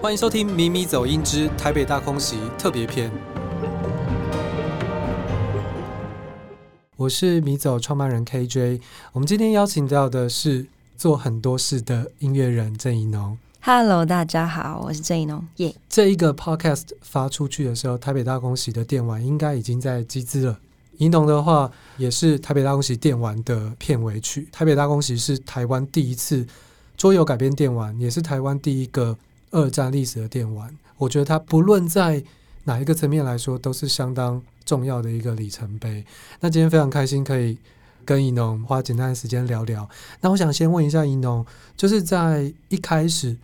欢迎收听《米米走音之台北大空袭特别篇》。我是米走创办人 KJ。我们今天邀请到的是做很多事的音乐人郑宜农。Hello，大家好，我是郑宜农。耶、yeah，这一个 Podcast 发出去的时候，台北大空袭的电玩应该已经在集资了。宜农的话，也是台北大空袭电玩的片尾曲。台北大空袭是台湾第一次桌游改编电玩，也是台湾第一个二战历史的电玩。我觉得它不论在哪一个层面来说，都是相当重要的一个里程碑。那今天非常开心可以跟宜农花简单的时间聊聊。那我想先问一下宜农，就是在一开始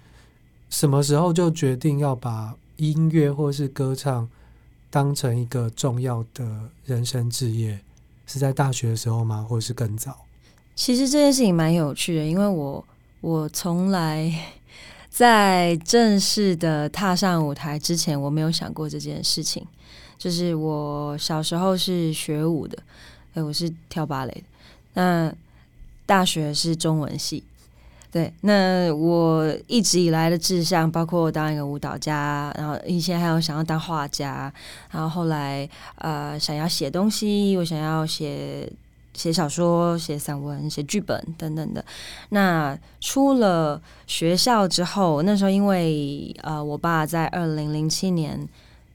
什么时候就决定要把音乐或是歌唱当成一个重要的人生志业，是在大学的时候吗？或者是更早？其实这件事情蛮有趣的，因为我我从来在正式的踏上舞台之前，我没有想过这件事情。就是我小时候是学舞的，哎，我是跳芭蕾的。那大学是中文系。对，那我一直以来的志向，包括当一个舞蹈家，然后以前还有想要当画家，然后后来呃想要写东西，我想要写写小说、写散文、写剧本等等的。那出了学校之后，那时候因为呃我爸在二零零七年。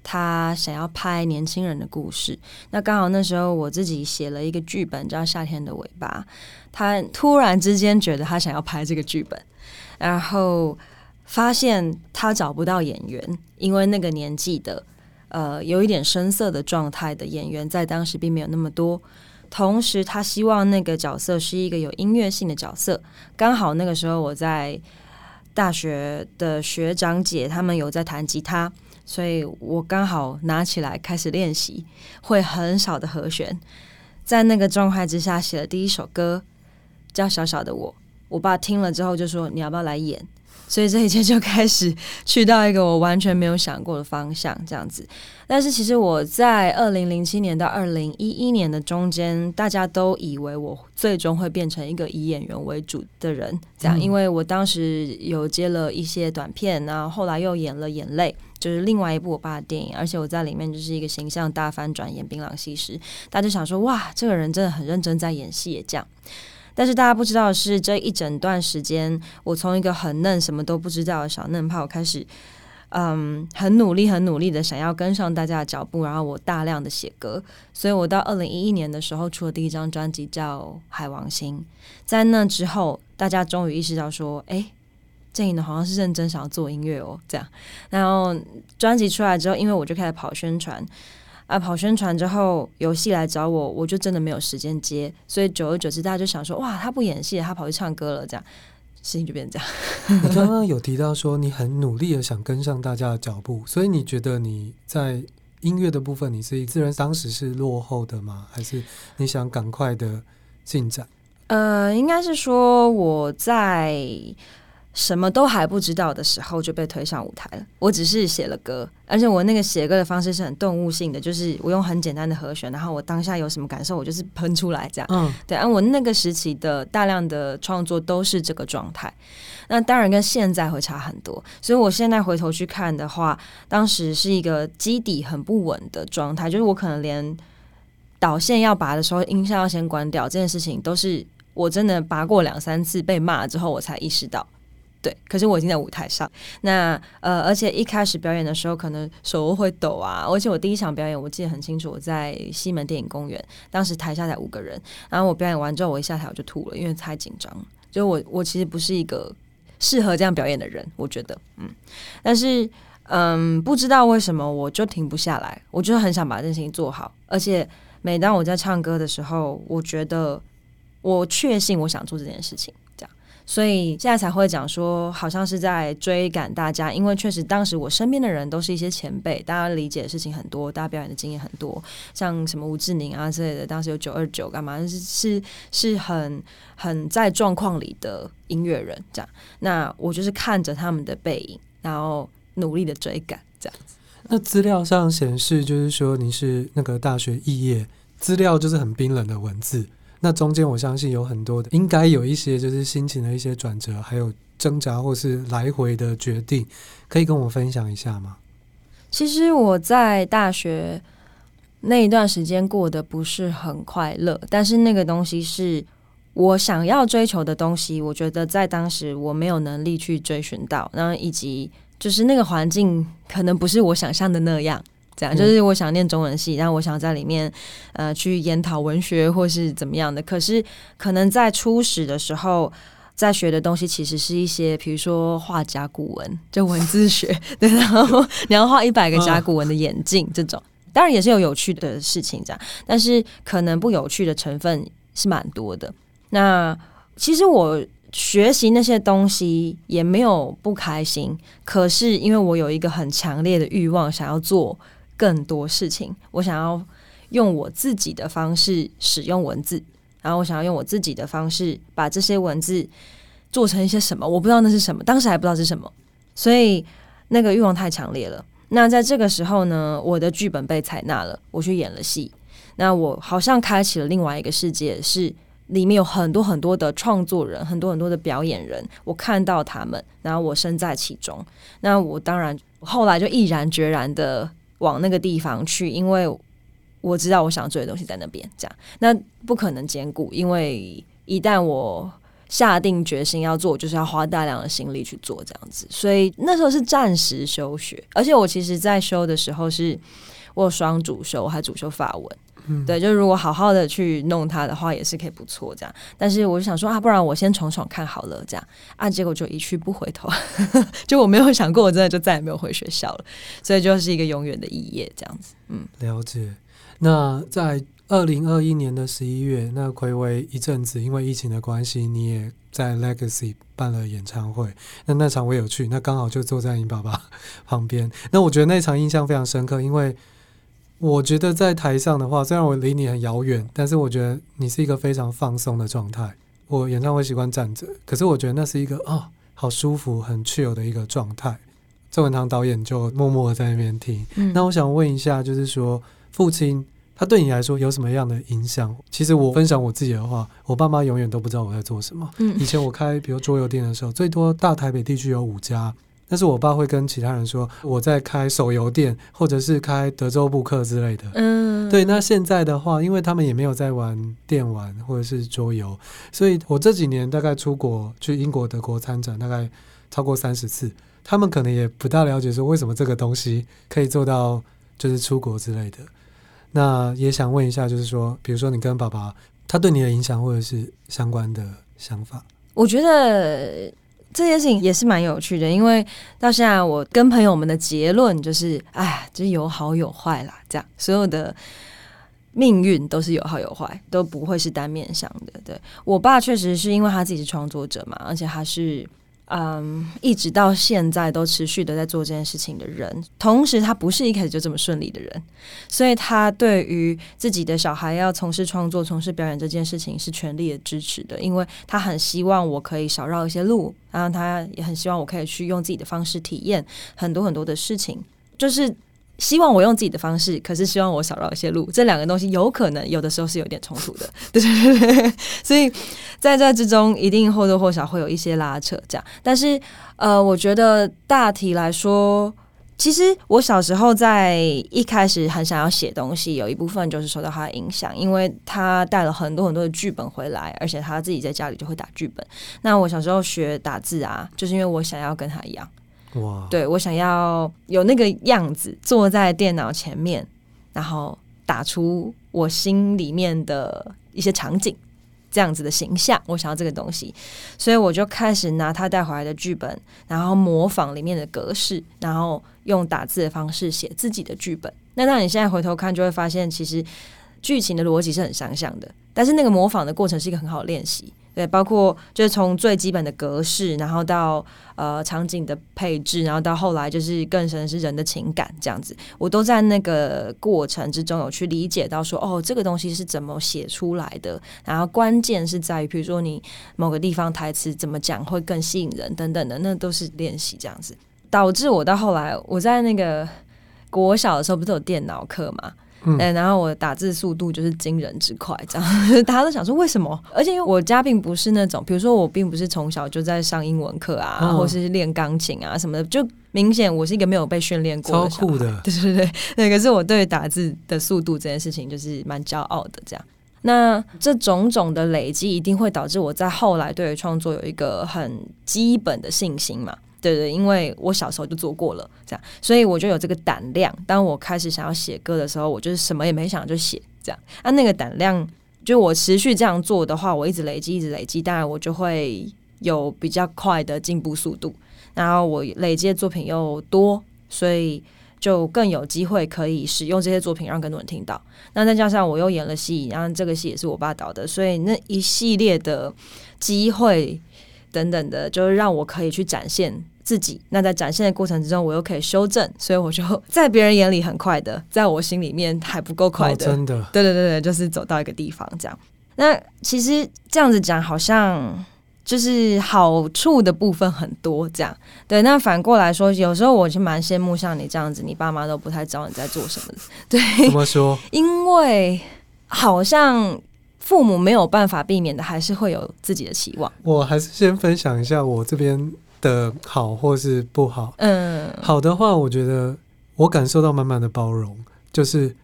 他想要拍年轻人的故事，那刚好那时候我自己写了一个剧本叫《夏天的尾巴》，他突然之间觉得他想要拍这个剧本，然后发现他找不到演员，因为那个年纪的呃有一点生涩的状态的演员在当时并没有那么多，同时他希望那个角色是一个有音乐性的角色，刚好那个时候我在大学的学长姐他们有在弹吉他。所以我刚好拿起来开始练习，会很少的和弦，在那个状态之下写了第一首歌，叫《小小的我》。我爸听了之后就说：“你要不要来演？”所以这一切就开始去到一个我完全没有想过的方向，这样子。但是其实我在二零零七年到二零一一年的中间，大家都以为我最终会变成一个以演员为主的人，这样，因为我当时有接了一些短片，然后后来又演了《眼泪》，就是另外一部我爸的电影，而且我在里面就是一个形象大翻转，演槟榔西施，大家就想说哇，这个人真的很认真在演戏，也这样。但是大家不知道的是，这一整段时间，我从一个很嫩、什么都不知道的小嫩炮开始，嗯，很努力、很努力的想要跟上大家的脚步，然后我大量的写歌，所以我到二零一一年的时候出了第一张专辑叫《海王星》。在那之后，大家终于意识到说，哎，郑宜农好像是认真想要做音乐哦，这样。然后专辑出来之后，因为我就开始跑宣传。啊，跑宣传之后，游戏来找我，我就真的没有时间接，所以久而久之，大家就想说，哇，他不演戏，他跑去唱歌了，这样事情就变成这样。你刚刚有提到说，你很努力的想跟上大家的脚步，所以你觉得你在音乐的部分，你是自然当时是落后的吗？还是你想赶快的进展？呃，应该是说我在。什么都还不知道的时候就被推上舞台了。我只是写了歌，而且我那个写歌的方式是很动物性的，就是我用很简单的和弦，然后我当下有什么感受，我就是喷出来这样。嗯，对。而我那个时期的大量的创作都是这个状态。那当然跟现在会差很多。所以我现在回头去看的话，当时是一个基底很不稳的状态，就是我可能连导线要拔的时候，音效要先关掉，这件事情都是我真的拔过两三次被骂之后，我才意识到。对，可是我已经在舞台上。那呃，而且一开始表演的时候，可能手会抖啊。而且我第一场表演，我记得很清楚，我在西门电影公园，当时台下才五个人。然后我表演完之后，我一下台我就吐了，因为太紧张。就我我其实不是一个适合这样表演的人，我觉得，嗯。但是嗯，不知道为什么我就停不下来，我就很想把这件事情做好。而且每当我在唱歌的时候，我觉得我确信我想做这件事情。所以现在才会讲说，好像是在追赶大家，因为确实当时我身边的人都是一些前辈，大家理解的事情很多，大家表演的经验很多，像什么吴志宁啊之类的，当时有九二九干嘛，是是是很很在状况里的音乐人这样。那我就是看着他们的背影，然后努力的追赶这样子。那资料上显示，就是说你是那个大学肄业，资料就是很冰冷的文字。那中间我相信有很多的，应该有一些就是心情的一些转折，还有挣扎或是来回的决定，可以跟我分享一下吗？其实我在大学那一段时间过得不是很快乐，但是那个东西是我想要追求的东西，我觉得在当时我没有能力去追寻到，然后以及就是那个环境可能不是我想象的那样。这样就是我想念中文系，然后我想在里面呃去研讨文学或是怎么样的。可是可能在初始的时候，在学的东西其实是一些，比如说画甲骨文，就文字学，对，然后你要画一百个甲骨文的眼镜这种，当然也是有有趣的事情这样，但是可能不有趣的成分是蛮多的。那其实我学习那些东西也没有不开心，可是因为我有一个很强烈的欲望想要做。更多事情，我想要用我自己的方式使用文字，然后我想要用我自己的方式把这些文字做成一些什么，我不知道那是什么，当时还不知道是什么，所以那个欲望太强烈了。那在这个时候呢，我的剧本被采纳了，我去演了戏，那我好像开启了另外一个世界，是里面有很多很多的创作人，很多很多的表演人，我看到他们，然后我身在其中，那我当然后来就毅然决然的。往那个地方去，因为我知道我想做的东西在那边。这样，那不可能兼顾，因为一旦我下定决心要做，就是要花大量的心力去做这样子。所以那时候是暂时休学，而且我其实在休的时候是我双主修，我还主修法文。嗯，对，就如果好好的去弄它的话，也是可以不错这样。但是我就想说啊，不然我先闯闯看好了这样啊，结果就一去不回头，就我没有想过，我真的就再也没有回学校了，所以就是一个永远的肄业这样子。嗯，了解。那在二零二一年的十一月，那睽违一阵子，因为疫情的关系，你也在 Legacy 办了演唱会。那那场我有去，那刚好就坐在你爸爸 旁边。那我觉得那场印象非常深刻，因为。我觉得在台上的话，虽然我离你很遥远，但是我觉得你是一个非常放松的状态。我演唱会习惯站着，可是我觉得那是一个啊、哦，好舒服、很 chill 的一个状态。郑文堂导演就默默的在那边听。嗯、那我想问一下，就是说父亲他对你来说有什么样的影响？其实我分享我自己的话，我爸妈永远都不知道我在做什么。嗯、以前我开比如桌游店的时候，最多大台北地区有五家。但是我爸会跟其他人说我在开手游店，或者是开德州扑克之类的。嗯，对。那现在的话，因为他们也没有在玩电玩或者是桌游，所以我这几年大概出国去英国、德国参展，大概超过三十次。他们可能也不大了解说为什么这个东西可以做到就是出国之类的。那也想问一下，就是说，比如说你跟爸爸，他对你的影响或者是相关的想法？我觉得。这件事情也是蛮有趣的，因为到现在我跟朋友们的结论就是，哎，就是有好有坏啦。这样所有的命运都是有好有坏，都不会是单面向的。对，我爸确实是因为他自己是创作者嘛，而且他是。嗯，一直到现在都持续的在做这件事情的人，同时他不是一开始就这么顺利的人，所以他对于自己的小孩要从事创作、从事表演这件事情是全力的支持的，因为他很希望我可以少绕一些路，然后他也很希望我可以去用自己的方式体验很多很多的事情，就是。希望我用自己的方式，可是希望我少绕一些路。这两个东西有可能有的时候是有点冲突的，对 对对。所以在这之中，一定或多或少会有一些拉扯。这样，但是呃，我觉得大体来说，其实我小时候在一开始很想要写东西，有一部分就是受到他的影响，因为他带了很多很多的剧本回来，而且他自己在家里就会打剧本。那我小时候学打字啊，就是因为我想要跟他一样。哇！对，我想要有那个样子，坐在电脑前面，然后打出我心里面的一些场景，这样子的形象。我想要这个东西，所以我就开始拿他带回来的剧本，然后模仿里面的格式，然后用打字的方式写自己的剧本。那当你现在回头看，就会发现其实剧情的逻辑是很相像的，但是那个模仿的过程是一个很好练习。对，包括就是从最基本的格式，然后到呃场景的配置，然后到后来就是更深是人的情感这样子，我都在那个过程之中有去理解到说，哦，这个东西是怎么写出来的，然后关键是在于，比如说你某个地方台词怎么讲会更吸引人等等的，那都是练习这样子，导致我到后来我在那个国小的时候不是有电脑课嘛。嗯，然后我的打字速度就是惊人之快，这样 大家都想说为什么？而且因为我家并不是那种，比如说我并不是从小就在上英文课啊，哦、或是练钢琴啊什么的，就明显我是一个没有被训练过的。超酷的，对对对对。可是我对打字的速度这件事情就是蛮骄傲的，这样。那这种种的累积一定会导致我在后来对于创作有一个很基本的信心嘛。对对，因为我小时候就做过了，这样，所以我就有这个胆量。当我开始想要写歌的时候，我就是什么也没想就写，这样。那、那个胆量，就我持续这样做的话，我一直累积，一直累积，当然我就会有比较快的进步速度。然后我累积的作品又多，所以就更有机会可以使用这些作品让更多人听到。那再加上我又演了戏，然后这个戏也是我爸导的，所以那一系列的机会等等的，就让我可以去展现。自己，那在展现的过程之中，我又可以修正，所以我就 在别人眼里很快的，在我心里面还不够快的，哦，真的，对对对对，就是走到一个地方这样。那其实这样子讲，好像就是好处的部分很多，这样对。那反过来说，有时候我就蛮羡慕像你这样子，你爸妈都不太知道你在做什么，对，怎么说？因为好像父母没有办法避免的，还是会有自己的期望。我还是先分享一下我这边。的好或是不好，嗯，好的话，我觉得我感受到满满的包容，就是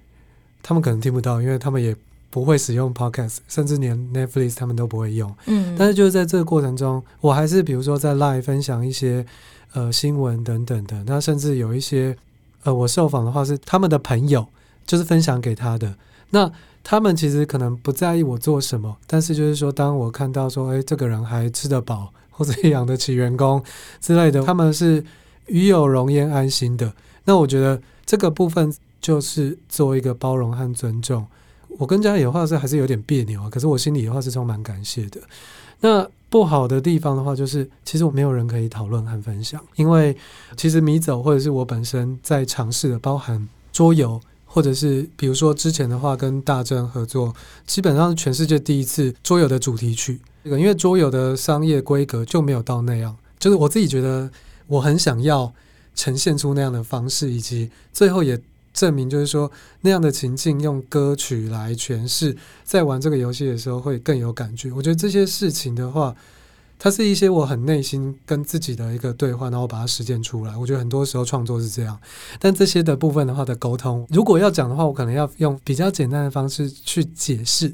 他们可能听不到，因为他们也不会使用 Podcast，甚至连 Netflix 他们都不会用，嗯，但是就是在这个过程中，我还是比如说在 Live 分享一些呃新闻等等的，那甚至有一些呃我受访的话是他们的朋友，就是分享给他的，那他们其实可能不在意我做什么，但是就是说，当我看到说，哎，这个人还吃得饱。或者 养得起员工之类的，他们是与有容焉安心的。那我觉得这个部分就是做一个包容和尊重。我跟家里的话是还是有点别扭啊，可是我心里的话是充满感谢的。那不好的地方的话，就是其实我没有人可以讨论和分享，因为其实迷走或者是我本身在尝试的，包含桌游，或者是比如说之前的话跟大正合作，基本上是全世界第一次桌游的主题曲。这个因为桌游的商业规格就没有到那样，就是我自己觉得我很想要呈现出那样的方式，以及最后也证明，就是说那样的情境用歌曲来诠释，在玩这个游戏的时候会更有感觉。我觉得这些事情的话，它是一些我很内心跟自己的一个对话，然后把它实践出来。我觉得很多时候创作是这样，但这些的部分的话的沟通，如果要讲的话，我可能要用比较简单的方式去解释。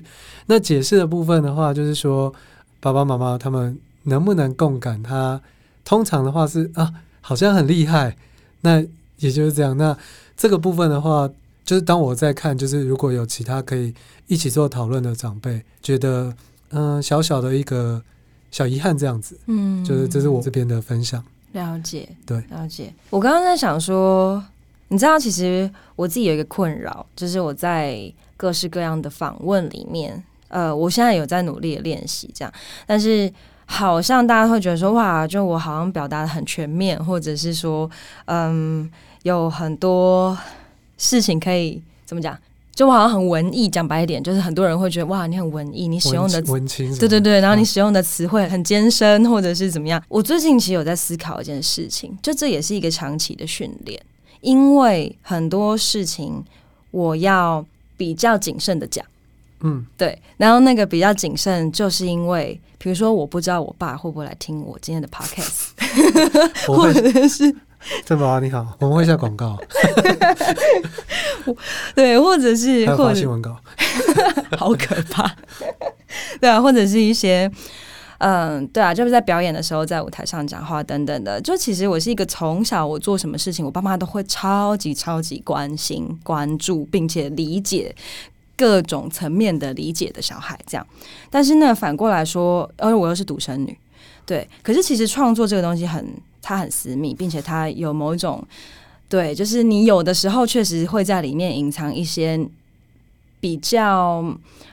那解释的部分的话，就是说。爸爸妈妈他们能不能共感？他通常的话是啊，好像很厉害。那也就是这样。那这个部分的话，就是当我在看，就是如果有其他可以一起做讨论的长辈，觉得嗯、小小的一个小遗憾这样子。嗯，就是这是我这边的分享。了解，对，了解。我刚刚在想说，你知道，其实我自己有一个困扰，就是我在各式各样的访问里面。呃，我现在有在努力的练习这样，但是好像大家会觉得说，哇，就我好像表达的很全面，或者是说，嗯，有很多事情可以怎么讲？就我好像很文艺，讲白一点，就是很多人会觉得，哇，你很文艺，你使用的文青，对对对，然后你使用的词汇很艰深，或者是怎么样？我最近其实有在思考一件事情，就这也是一个长期的训练，因为很多事情我要比较谨慎的讲。嗯，对，然后那个比较谨慎，就是因为，比如说，我不知道我爸会不会来听我今天的 podcast，或者是，郑宝华你好，我们会下广告，对，或者是或者新闻稿，好可怕，对啊，或者是一些，嗯，对啊，就是在表演的时候，在舞台上讲话等等的，就其实我是一个从小我做什么事情，我爸妈都会超级超级关心、关注，并且理解。各种层面的理解的小孩，这样，但是呢，反过来说，因为我又是独生女，对，可是其实创作这个东西很，它很私密，并且它有某一种，对，就是你有的时候确实会在里面隐藏一些比较，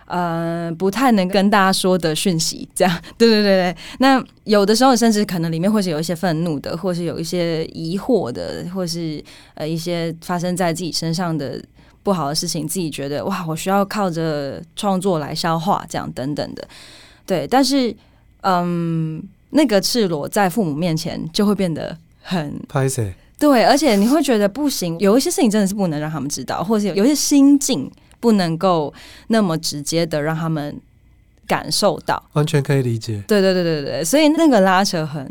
呃，不太能跟大家说的讯息，这样，对对对对。那有的时候甚至可能里面会是有一些愤怒的，或是有一些疑惑的，或是呃一些发生在自己身上的。不好的事情，自己觉得哇，我需要靠着创作来消化，这样等等的，对。但是，嗯，那个赤裸在父母面前就会变得很对，而且你会觉得不行，有一些事情真的是不能让他们知道，或者是有有一些心境不能够那么直接的让他们感受到，完全可以理解。对对对对对，所以那个拉扯很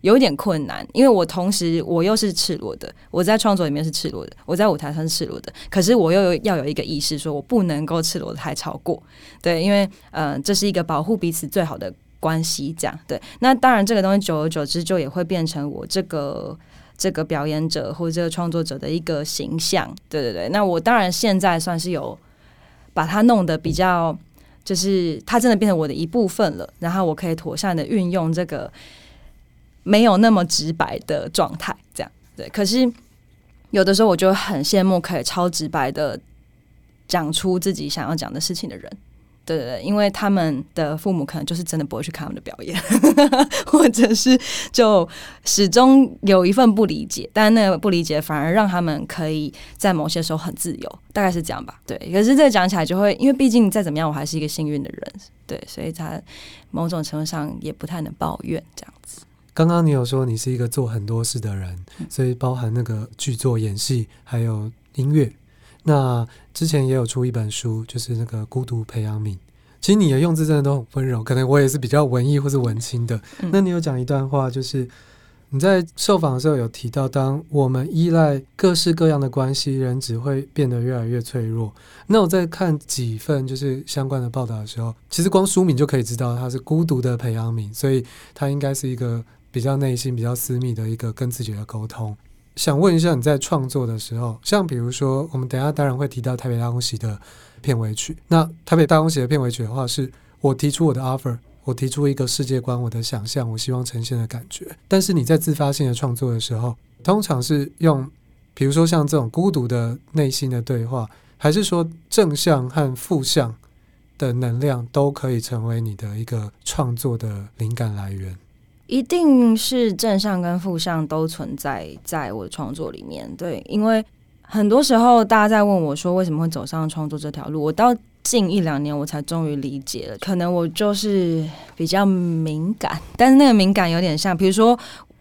有点困难，因为我同时我又是赤裸的，我在创作里面是赤裸的，我在舞台上是赤裸的，可是我又有要有一个意识，说我不能够赤裸的太超过，对，因为呃，这是一个保护彼此最好的关系，这样对。那当然，这个东西久而久之就也会变成我这个这个表演者或者这个创作者的一个形象，对对对。那我当然现在算是有把它弄得比较。就是它真的变成我的一部分了，然后我可以妥善的运用这个没有那么直白的状态，这样对。可是有的时候我就很羡慕可以超直白的讲出自己想要讲的事情的人。对对对，因为他们的父母可能就是真的不会去看他们的表演，或者是就始终有一份不理解，但那个不理解反而让他们可以在某些时候很自由，大概是这样吧。对，可是这讲起来就会，因为毕竟再怎么样，我还是一个幸运的人，对，所以他某种程度上也不太能抱怨这样子。刚刚你有说你是一个做很多事的人，所以包含那个剧作、演戏，还有音乐。那之前也有出一本书，就是那个《孤独培养皿》。其实你的用字真的都很温柔，可能我也是比较文艺或是文青的。嗯、那你有讲一段话，就是你在受访的时候有提到，当我们依赖各式各样的关系，人只会变得越来越脆弱。那我在看几份就是相关的报道的时候，其实光书名就可以知道它是孤独的培养皿，所以它应该是一个比较内心、比较私密的一个跟自己的沟通。想问一下，你在创作的时候，像比如说，我们等下当然会提到台北大公喜的片尾曲。那台北大公喜的片尾曲的话，是我提出我的 offer，我提出一个世界观，我的想象，我希望呈现的感觉。但是你在自发性的创作的时候，通常是用，比如说像这种孤独的内心的对话，还是说正向和负向的能量都可以成为你的一个创作的灵感来源？一定是正向跟负向都存在在我的创作里面，对，因为很多时候大家在问我说为什么会走上创作这条路，我到近一两年我才终于理解了，可能我就是比较敏感，但是那个敏感有点像，比如说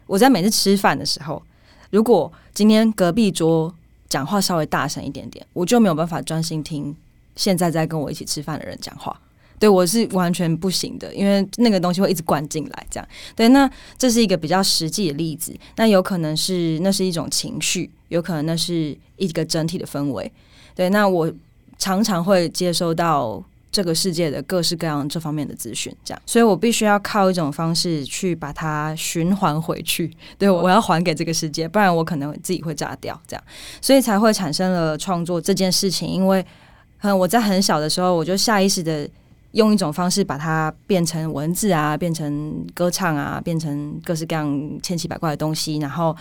我在每次吃饭的时候，如果今天隔壁桌讲话稍微大声一点点，我就没有办法专心听现在在跟我一起吃饭的人讲话。对，我是完全不行的，因为那个东西会一直灌进来，这样。对，那这是一个比较实际的例子。那有可能是那是一种情绪，有可能那是一个整体的氛围。对，那我常常会接收到这个世界的各式各样这方面的资讯，这样，所以我必须要靠一种方式去把它循环回去。对，我要还给这个世界，不然我可能自己会炸掉，这样，所以才会产生了创作这件事情。因为，嗯，我在很小的时候，我就下意识的。用一种方式把它变成文字啊，变成歌唱啊，变成各式各样千奇百怪的东西，然后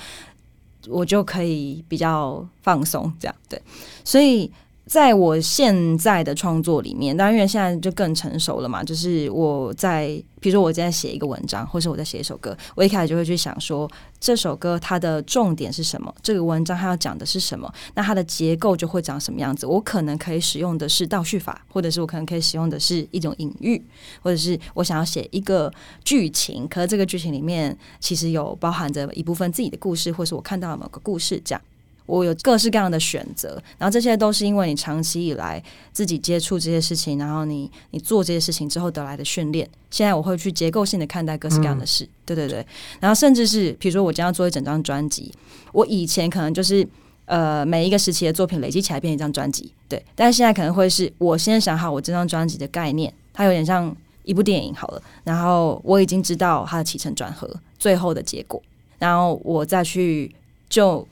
我就可以比较放松，这样对，所以。在我现在的创作里面，当然因为现在就更成熟了嘛，就是我在，比如说我在写一个文章，或是我在写一首歌，我一开始就会去想说，这首歌它的重点是什么？这个文章它要讲的是什么？那它的结构就会长什么样子？我可能可以使用的是倒叙法，或者是我可能可以使用的是一种隐喻，或者是我想要写一个剧情，可是这个剧情里面其实有包含着一部分自己的故事，或是我看到了某个故事这样。我有各式各样的选择，然后这些都是因为你长期以来自己接触这些事情，然后你你做这些事情之后得来的训练。现在我会去结构性的看待各式各样的事，嗯、对对对。然后甚至是比如说我将要做一整张专辑，我以前可能就是呃每一个时期的作品累积起来变成一张专辑，对。但是现在可能会是我先想好我这张专辑的概念，它有点像一部电影好了，然后我已经知道它的起承转合，最后的结果，然后我再去就。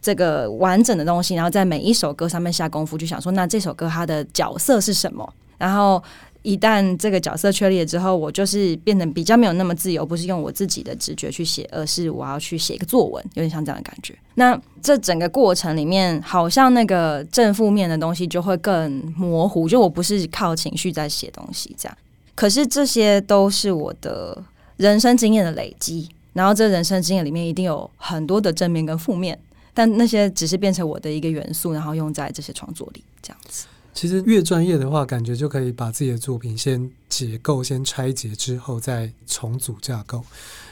这个完整的东西，然后在每一首歌上面下功夫，就想说，那这首歌它的角色是什么？然后一旦这个角色确立了之后，我就是变得比较没有那么自由，不是用我自己的直觉去写，而是我要去写一个作文，有点像这样的感觉。那这整个过程里面，好像那个正负面的东西就会更模糊，就我不是靠情绪在写东西这样。可是这些都是我的人生经验的累积，然后这人生经验里面一定有很多的正面跟负面。但那些只是变成我的一个元素，然后用在这些创作里，这样子。其实越专业的话，感觉就可以把自己的作品先解构、先拆解之后再重组架构。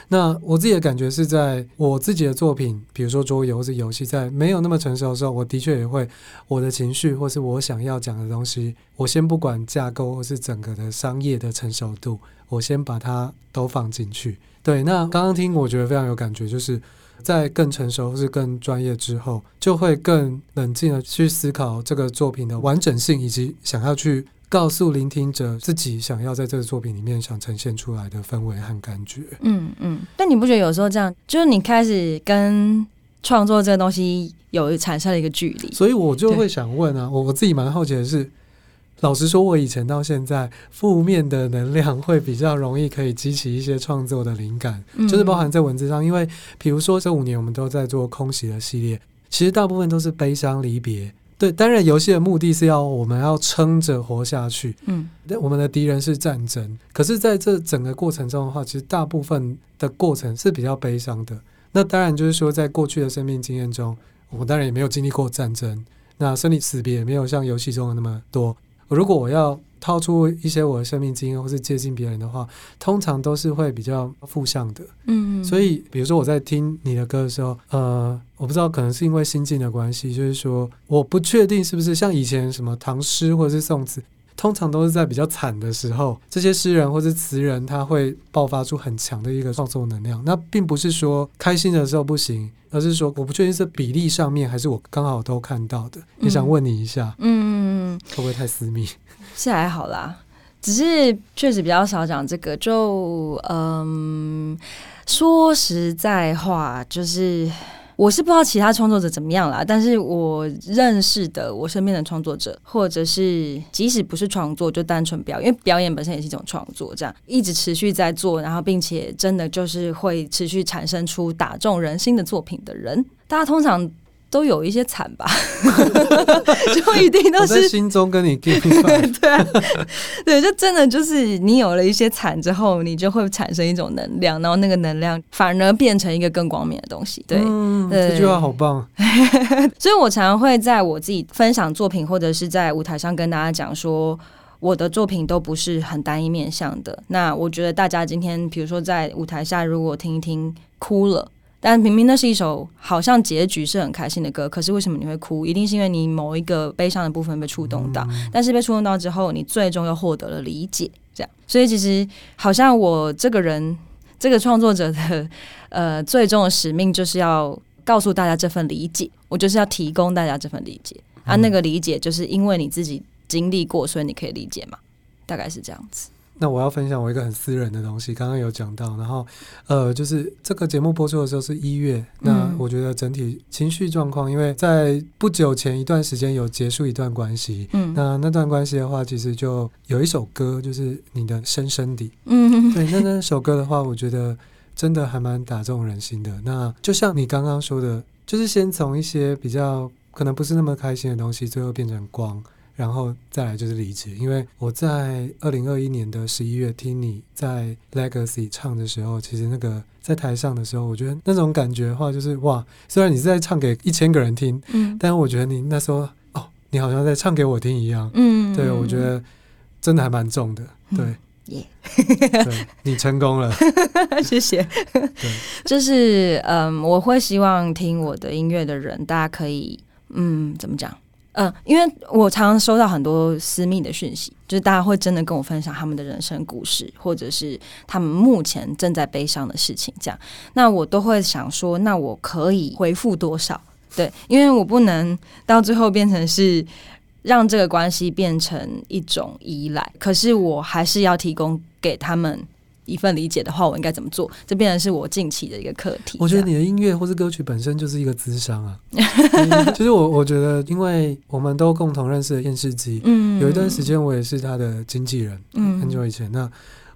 那我自己的感觉是在我自己的作品，比如说桌游或是游戏，在没有那么成熟的时候，我的确也会我的情绪或是我想要讲的东西，我先不管架构或是整个的商业的成熟度，我先把它都放进去。对，那刚刚听我觉得非常有感觉，就是在更成熟或是更专业之后，就会更冷静的去思考这个作品的完整性，以及想要去。告诉聆听者自己想要在这个作品里面想呈现出来的氛围和感觉。嗯嗯，但你不觉得有时候这样，就是你开始跟创作这个东西有产生了一个距离？所以我就会想问啊，我我自己蛮好奇的是，老实说，我以前到现在，负面的能量会比较容易可以激起一些创作的灵感，嗯，就是包含在文字上，因为比如说这五年我们都在做空袭的系列，其实大部分都是悲伤离别。对，当然游戏的目的是要我们要撑着活下去。嗯，那我们的敌人是战争，可是在这整个过程中的话，其实大部分的过程是比较悲伤的。那当然就是说，在过去的生命经验中，我当然也没有经历过战争，那生离死别也没有像游戏中的那么多。如果我要掏出一些我的生命经验，或是接近别人的话，通常都是会比较负向的。嗯，所以比如说我在听你的歌的时候，呃，我不知道可能是因为心境的关系，就是说我不确定是不是像以前什么唐诗或者是宋词，通常都是在比较惨的时候，这些诗人或是词人他会爆发出很强的一个创作能量。那并不是说开心的时候不行，而是说我不确定是比例上面还是我刚好都看到的。也想问你一下，嗯，会不会太私密？是还好啦，只是确实比较少讲这个。就嗯，说实在话，就是我是不知道其他创作者怎么样啦，但是我认识的我身边的创作者，或者是即使不是创作，就单纯表演，因为表演本身也是一种创作，这样一直持续在做，然后并且真的就是会持续产生出打中人心的作品的人，大家通常。都有一些惨吧，就一定都是心中跟你 对对，就真的就是你有了一些惨之后，你就会产生一种能量，然后那个能量反而变成一个更光明的东西。对，嗯、对这句话好棒。所以我常常会在我自己分享作品，或者是在舞台上跟大家讲说，我的作品都不是很单一面向的。那我觉得大家今天，比如说在舞台下，如果听一听哭了。但明明那是一首好像结局是很开心的歌，可是为什么你会哭？一定是因为你某一个悲伤的部分被触动到。嗯、但是被触动到之后，你最终又获得了理解，这样。所以其实好像我这个人，这个创作者的呃最终的使命就是要告诉大家这份理解，我就是要提供大家这份理解。嗯、啊，那个理解就是因为你自己经历过，所以你可以理解嘛，大概是这样子。那我要分享我一个很私人的东西，刚刚有讲到，然后呃，就是这个节目播出的时候是一月，那我觉得整体情绪状况，因为在不久前一段时间有结束一段关系，嗯，那那段关系的话，其实就有一首歌，就是你的深深的，嗯，对，那那首歌的话，我觉得真的还蛮打中人心的。那就像你刚刚说的，就是先从一些比较可能不是那么开心的东西，最后变成光。然后再来就是理解，因为我在二零二一年的十一月听你在 Legacy 唱的时候，其实那个在台上的时候，我觉得那种感觉的话，就是哇，虽然你是在唱给一千个人听，嗯，但是我觉得你那时候哦，你好像在唱给我听一样，嗯，对，我觉得真的还蛮重的，对，耶、嗯，对，你成功了，谢谢，对，就是嗯，我会希望听我的音乐的人，大家可以嗯，怎么讲？嗯，因为我常常收到很多私密的讯息，就是大家会真的跟我分享他们的人生故事，或者是他们目前正在悲伤的事情，这样，那我都会想说，那我可以回复多少？对，因为我不能到最后变成是让这个关系变成一种依赖，可是我还是要提供给他们。一份理解的话，我应该怎么做？这变成是我近期的一个课题。我觉得你的音乐或是歌曲本身就是一个资商啊。其 实我我觉得，因为我们都共同认识的厌世机，嗯，有一段时间我也是他的经纪人，嗯，很久以前，那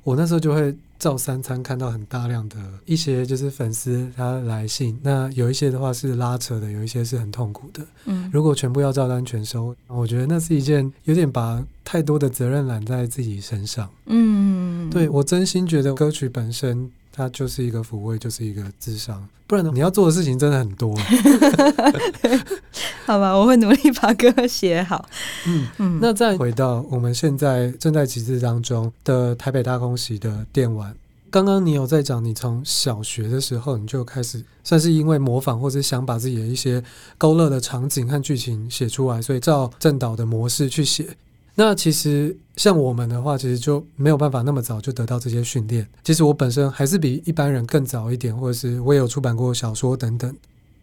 我那时候就会。照三餐看到很大量的一些就是粉丝他来信，那有一些的话是拉扯的，有一些是很痛苦的。嗯，如果全部要照单全收，我觉得那是一件有点把太多的责任揽在自己身上。嗯，对，我真心觉得歌曲本身它就是一个抚慰，就是一个智商，不然你要做的事情真的很多。好吧，我会努力把歌写好。嗯嗯，那再回到我们现在正在集资当中的台北大空袭的电玩，刚刚你有在讲，你从小学的时候你就开始算是因为模仿或者想把自己的一些勾勒的场景和剧情写出来，所以照正导的模式去写。那其实像我们的话，其实就没有办法那么早就得到这些训练。其实我本身还是比一般人更早一点，或者是我也有出版过小说等等。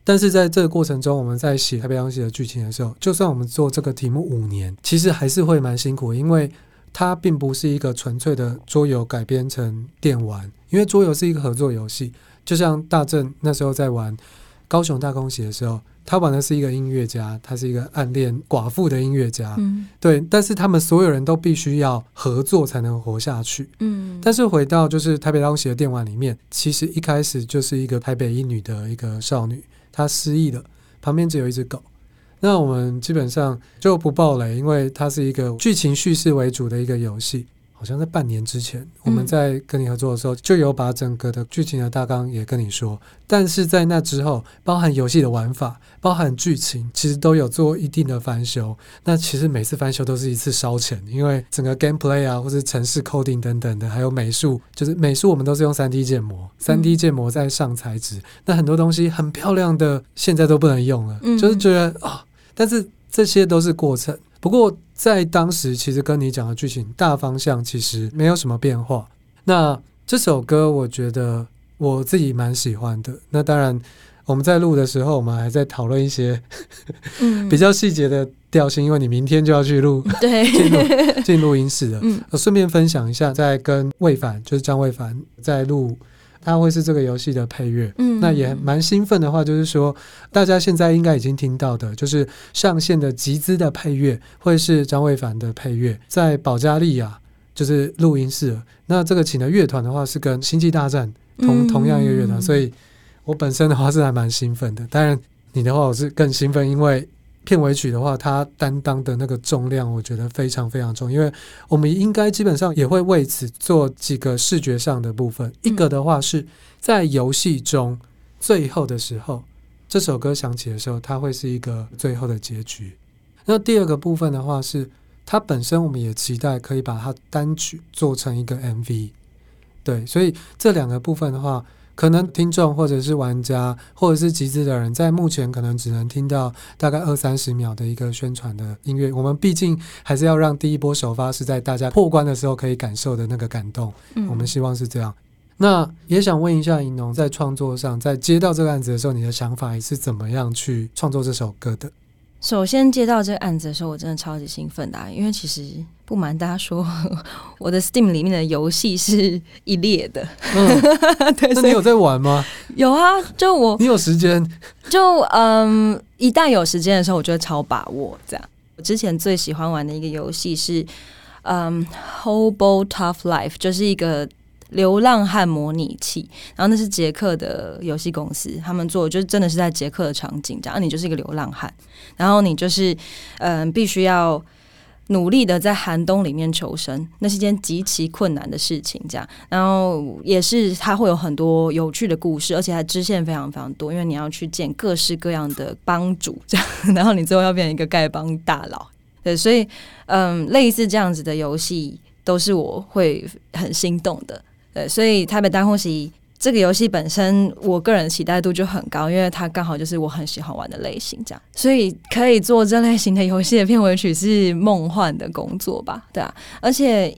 但是在这个过程中，我们在写太平洋》写的剧情的时候，就算我们做这个题目五年，其实还是会蛮辛苦，因为它并不是一个纯粹的桌游改编成电玩，因为桌游是一个合作游戏，就像大正那时候在玩高雄大空袭的时候。他玩的是一个音乐家，他是一个暗恋寡妇的音乐家，嗯，对。但是他们所有人都必须要合作才能活下去，嗯。但是回到就是台北大空袭的电玩里面，其实一开始就是一个台北一女的一个少女，她失忆了，旁边只有一只狗。那我们基本上就不爆雷，因为它是一个剧情叙事为主的一个游戏。好像在半年之前，我们在跟你合作的时候，就有把整个的剧情的大纲也跟你说。但是在那之后，包含游戏的玩法，包含剧情，其实都有做一定的翻修。那其实每次翻修都是一次烧钱，因为整个 gameplay 啊，或是城市 coding 等等的，还有美术，就是美术我们都是用三 D 建模，三 D 建模再上材质。那很多东西很漂亮的，现在都不能用了，就是觉得啊、哦，但是这些都是过程。不过在当时，其实跟你讲的剧情大方向其实没有什么变化。那这首歌，我觉得我自己蛮喜欢的。那当然，我们在录的时候，我们还在讨论一些 比较细节的调性，因为你明天就要去录，对，进录进录音室了。嗯，顺便分享一下，在跟魏凡，就是张魏凡在录。它会是这个游戏的配乐，嗯，那也蛮兴奋的话，就是说大家现在应该已经听到的，就是上线的集资的配乐会是张卫凡的配乐，在保加利亚就是录音室。那这个请的乐团的话是跟星际大战同同样一个乐团，所以我本身的话是还蛮兴奋的。当然你的话我是更兴奋，因为。片尾曲的话，它担当的那个重量，我觉得非常非常重，因为我们应该基本上也会为此做几个视觉上的部分。一个的话是在游戏中最后的时候，这首歌响起的时候，它会是一个最后的结局。那第二个部分的话是，它本身我们也期待可以把它单曲做成一个 MV。对，所以这两个部分的话。可能听众或者是玩家或者是集资的人，在目前可能只能听到大概二三十秒的一个宣传的音乐。我们毕竟还是要让第一波首发是在大家破关的时候可以感受的那个感动。我们希望是这样。那也想问一下银农，在创作上，在接到这个案子的时候，你的想法是怎么样去创作这首歌的？首先接到这个案子的时候，我真的超级兴奋的啊，因为其实不瞒大家说，我的 Steam 里面的游戏是一列的。嗯，对，那你有在玩吗？有啊，就我，你有时间？就嗯，一旦有时间的时候，我就会超把握这样。我之前最喜欢玩的一个游戏是嗯，Hobo Tough Life，就是一个。流浪汉模拟器，然后那是捷克的游戏公司，他们做的就是真的是在捷克的场景，这样你就是一个流浪汉，然后你就是嗯、呃，必须要努力的在寒冬里面求生，那是件极其困难的事情，这样，然后也是它会有很多有趣的故事，而且它支线非常非常多，因为你要去见各式各样的帮主，这样，然后你最后要变成一个丐帮大佬，对，所以嗯，类似这样子的游戏都是我会很心动的。对，所以台北大空袭这个游戏本身，我个人期待度就很高，因为它刚好就是我很喜欢玩的类型，这样，所以可以做这类型的游戏的片尾曲是梦幻的工作吧？对啊，而且，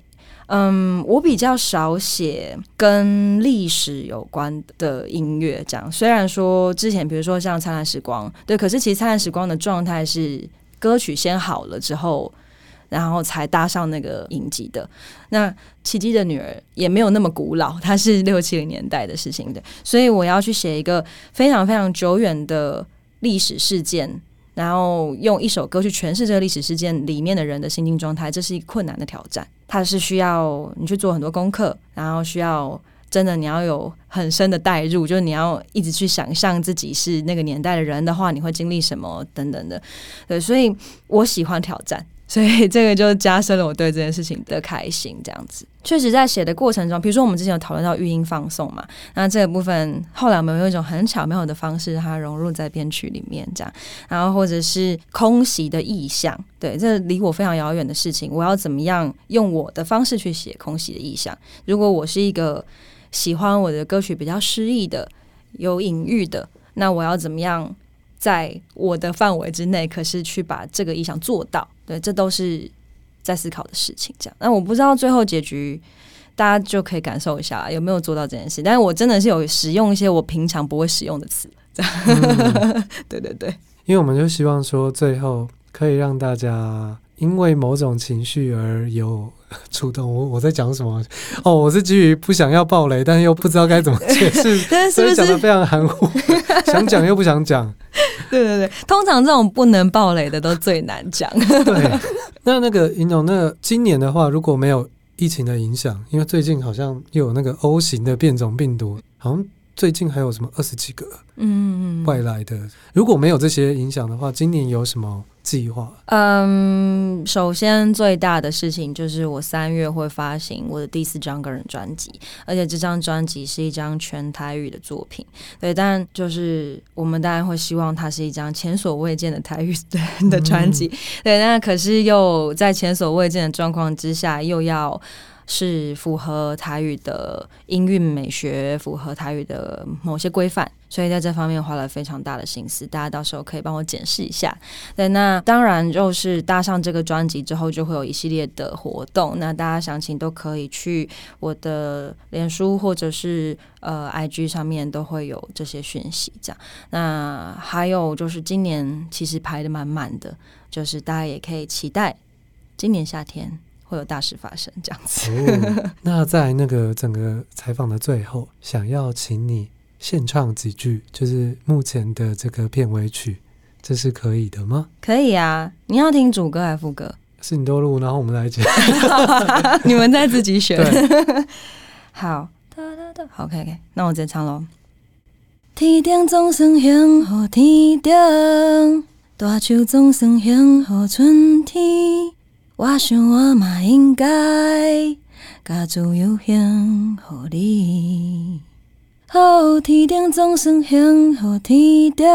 嗯，我比较少写跟历史有关的音乐，这样。虽然说之前，比如说像《灿烂时光》，对，可是其实《灿烂时光》的状态是歌曲先好了之后。然后才搭上那个影集的。那奇迹的女儿也没有那么古老，它是 六七零年代的事情的，所以我要去写一个非常非常久远的历史事件，然后用一首歌去诠释这个历史事件里面的人的心境状态，这是一个困难的挑战。它是需要你去做很多功课，然后需要真的你要有很深的代入，就是你要一直去想象自己是那个年代的人的话，你会经历什么等等的。对，所以我喜欢挑战。所以这个就加深了我对这件事情的开心，这样子。确实在写的过程中，比如说我们之前有讨论到语音放送嘛，那这个部分后来我们用一种很巧妙的方式，它融入在编曲里面，这样。然后或者是空袭的意象，对，这离我非常遥远的事情，我要怎么样用我的方式去写空袭的意象？如果我是一个喜欢我的歌曲比较诗意的、有隐喻的，那我要怎么样在我的范围之内，可是去把这个意象做到？对，这都是在思考的事情。这样，那我不知道最后结局，大家就可以感受一下有没有做到这件事。但是我真的是有使用一些我平常不会使用的词。这样，嗯、对对对，因为我们就希望说，最后可以让大家因为某种情绪而有触动。我我在讲什么？哦，我是基于不想要暴雷，但是又不知道该怎么解释，所以讲的非常含糊，想讲又不想讲。对对对，通常这种不能爆雷的都最难讲。对，那那个尹总，那个今年的话，如果没有疫情的影响，因为最近好像又有那个 O 型的变种病毒，好像。最近还有什么二十几个嗯外来的？如果没有这些影响的话，今年有什么计划？嗯，首先最大的事情就是我三月会发行我的第四张个人专辑，而且这张专辑是一张全台语的作品。对，但就是我们当然会希望它是一张前所未见的台语的的专辑。对，那可是又在前所未见的状况之下，又要。是符合台语的音韵美学，符合台语的某些规范，所以在这方面花了非常大的心思。大家到时候可以帮我检视一下。对，那当然就是搭上这个专辑之后，就会有一系列的活动。那大家详情都可以去我的脸书或者是呃 IG 上面都会有这些讯息。这样，那还有就是今年其实排的满满的，就是大家也可以期待今年夏天。会有大事发生，这样子。哦，那在那个整个采访的最后，想要请你献唱几句，就是目前的这个片尾曲，这是可以的吗？可以啊，你要听主歌还是副歌？是你都录，然后我们来讲。你们再自己选。好，好，OK OK，那我直接唱喽。天顶总算幸福，天顶大树总算幸福，春天。我想我嘛应该甲自由献予你，好天顶总算幸福天顶，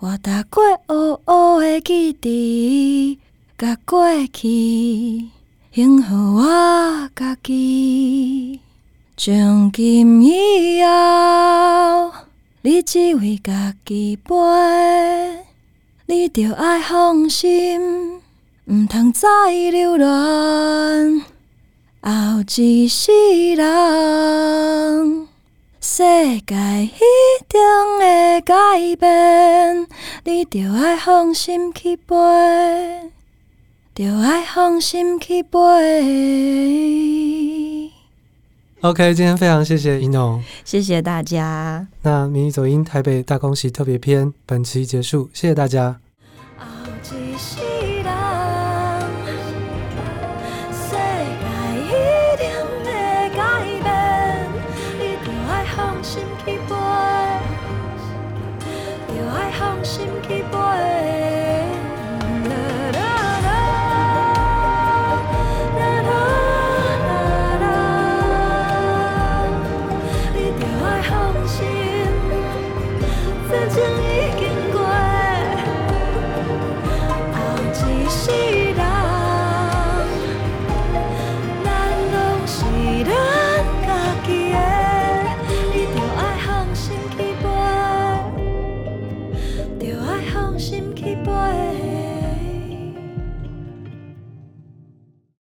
我踏过乌乌的基地，甲过去幸福我家己，从今以后，你只为家己飞，你着爱放心。毋通再留恋，后一世人，世界一定会改变，你着爱放心去飞，着爱放心去飞。OK，今天非常谢谢一农，谢谢大家。那迷你走音台北大空袭特别篇本期结束，谢谢大家。